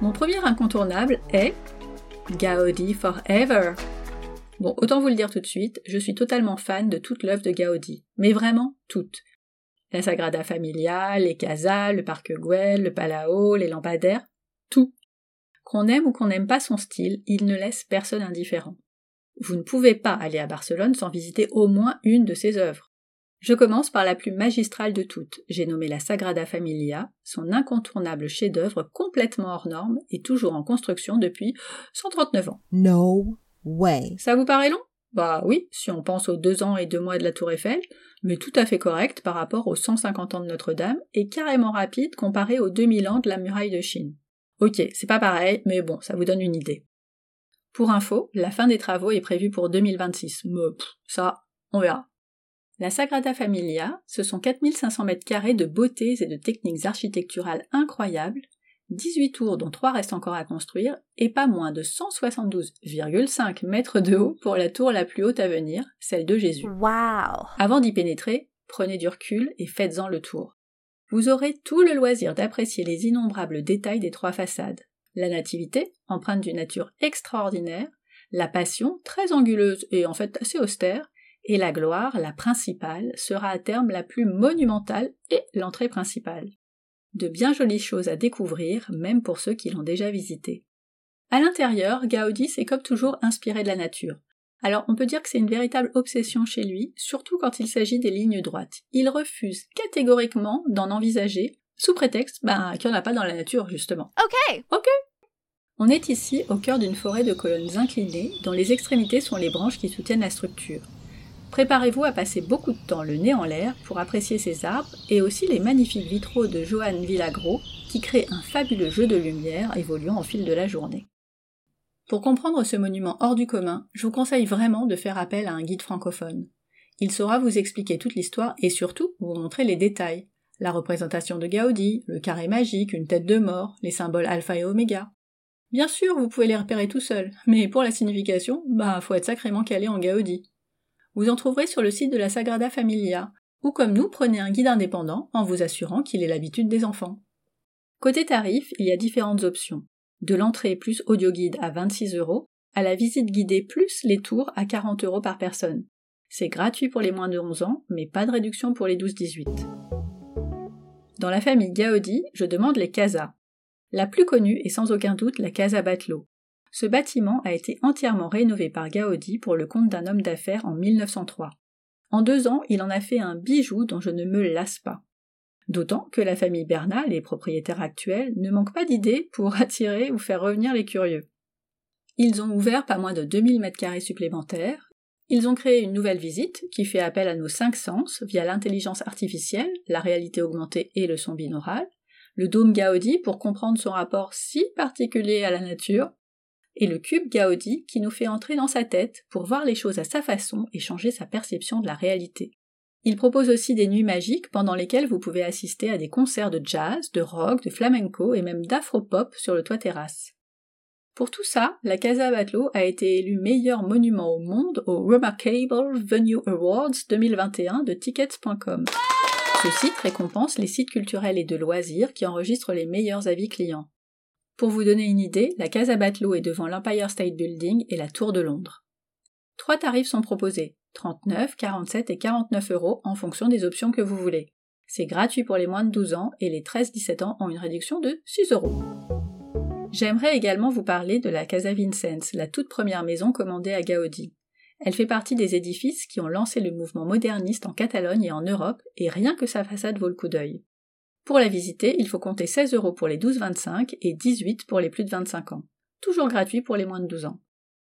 Mon premier incontournable est Gaudi Forever. Bon, autant vous le dire tout de suite, je suis totalement fan de toute l'œuvre de Gaudi, mais vraiment toute. La Sagrada Familia, les casas, le parc Güell, le Palau, les lampadaires, tout. Qu'on aime ou qu'on n'aime pas son style, il ne laisse personne indifférent. Vous ne pouvez pas aller à Barcelone sans visiter au moins une de ses œuvres. Je commence par la plus magistrale de toutes. J'ai nommé la Sagrada Familia, son incontournable chef-d'œuvre complètement hors norme et toujours en construction depuis 139 ans. No way. Ça vous paraît long? Bah oui, si on pense aux deux ans et deux mois de la Tour Eiffel, mais tout à fait correct par rapport aux 150 ans de Notre-Dame et carrément rapide comparé aux 2000 ans de la muraille de Chine. Ok, c'est pas pareil, mais bon, ça vous donne une idée. Pour info, la fin des travaux est prévue pour 2026, mais ça, on verra. La Sagrada Familia, ce sont 4500 mètres carrés de beautés et de techniques architecturales incroyables, 18 tours dont 3 restent encore à construire, et pas moins de 172,5 mètres de haut pour la tour la plus haute à venir, celle de Jésus. Wow. Avant d'y pénétrer, prenez du recul et faites-en le tour. Vous aurez tout le loisir d'apprécier les innombrables détails des trois façades. La nativité, empreinte d'une nature extraordinaire, la passion, très anguleuse et en fait assez austère, et la gloire, la principale, sera à terme la plus monumentale et l'entrée principale. De bien jolies choses à découvrir, même pour ceux qui l'ont déjà visité. À l'intérieur, Gaudi s'est comme toujours inspiré de la nature. Alors on peut dire que c'est une véritable obsession chez lui, surtout quand il s'agit des lignes droites. Il refuse catégoriquement d'en envisager, sous prétexte ben, qu'il n'y en a pas dans la nature, justement. Ok. Ok. On est ici au cœur d'une forêt de colonnes inclinées, dont les extrémités sont les branches qui soutiennent la structure. Préparez-vous à passer beaucoup de temps le nez en l'air pour apprécier ces arbres et aussi les magnifiques vitraux de Johan Villagro qui créent un fabuleux jeu de lumière évoluant au fil de la journée. Pour comprendre ce monument hors du commun, je vous conseille vraiment de faire appel à un guide francophone. Il saura vous expliquer toute l'histoire et surtout vous montrer les détails. La représentation de Gaudi, le carré magique, une tête de mort, les symboles alpha et oméga. Bien sûr, vous pouvez les repérer tout seul, mais pour la signification, bah faut être sacrément calé en Gaudi. Vous en trouverez sur le site de la Sagrada Familia, ou comme nous, prenez un guide indépendant en vous assurant qu'il ait l'habitude des enfants. Côté tarif, il y a différentes options. De l'entrée plus audio guide à 26 euros, à la visite guidée plus les tours à 40 euros par personne. C'est gratuit pour les moins de 11 ans, mais pas de réduction pour les 12-18. Dans la famille Gaudi, je demande les casas. La plus connue est sans aucun doute la Casa Batlló, ce bâtiment a été entièrement rénové par Gaudi pour le compte d'un homme d'affaires en 1903. En deux ans, il en a fait un bijou dont je ne me lasse pas. D'autant que la famille Bernal, les propriétaires actuels, ne manquent pas d'idées pour attirer ou faire revenir les curieux. Ils ont ouvert pas moins de 2000 mètres carrés supplémentaires. Ils ont créé une nouvelle visite qui fait appel à nos cinq sens via l'intelligence artificielle, la réalité augmentée et le son binaural, le dôme Gaudi pour comprendre son rapport si particulier à la nature, et le cube Gaudi qui nous fait entrer dans sa tête pour voir les choses à sa façon et changer sa perception de la réalité. Il propose aussi des nuits magiques pendant lesquelles vous pouvez assister à des concerts de jazz, de rock, de flamenco et même d'afro-pop sur le toit terrasse. Pour tout ça, la Casa Batlló a été élue meilleur monument au monde au Remarkable Venue Awards 2021 de tickets.com. Ce site récompense les sites culturels et de loisirs qui enregistrent les meilleurs avis clients. Pour vous donner une idée, la Casa Batlló est devant l'Empire State Building et la Tour de Londres. Trois tarifs sont proposés 39, 47 et 49 euros en fonction des options que vous voulez. C'est gratuit pour les moins de 12 ans et les 13-17 ans ont une réduction de 6 euros. J'aimerais également vous parler de la Casa Vicens, la toute première maison commandée à Gaudi. Elle fait partie des édifices qui ont lancé le mouvement moderniste en Catalogne et en Europe, et rien que sa façade vaut le coup d'œil. Pour la visiter, il faut compter 16 euros pour les 12-25 et 18 pour les plus de 25 ans. Toujours gratuit pour les moins de 12 ans.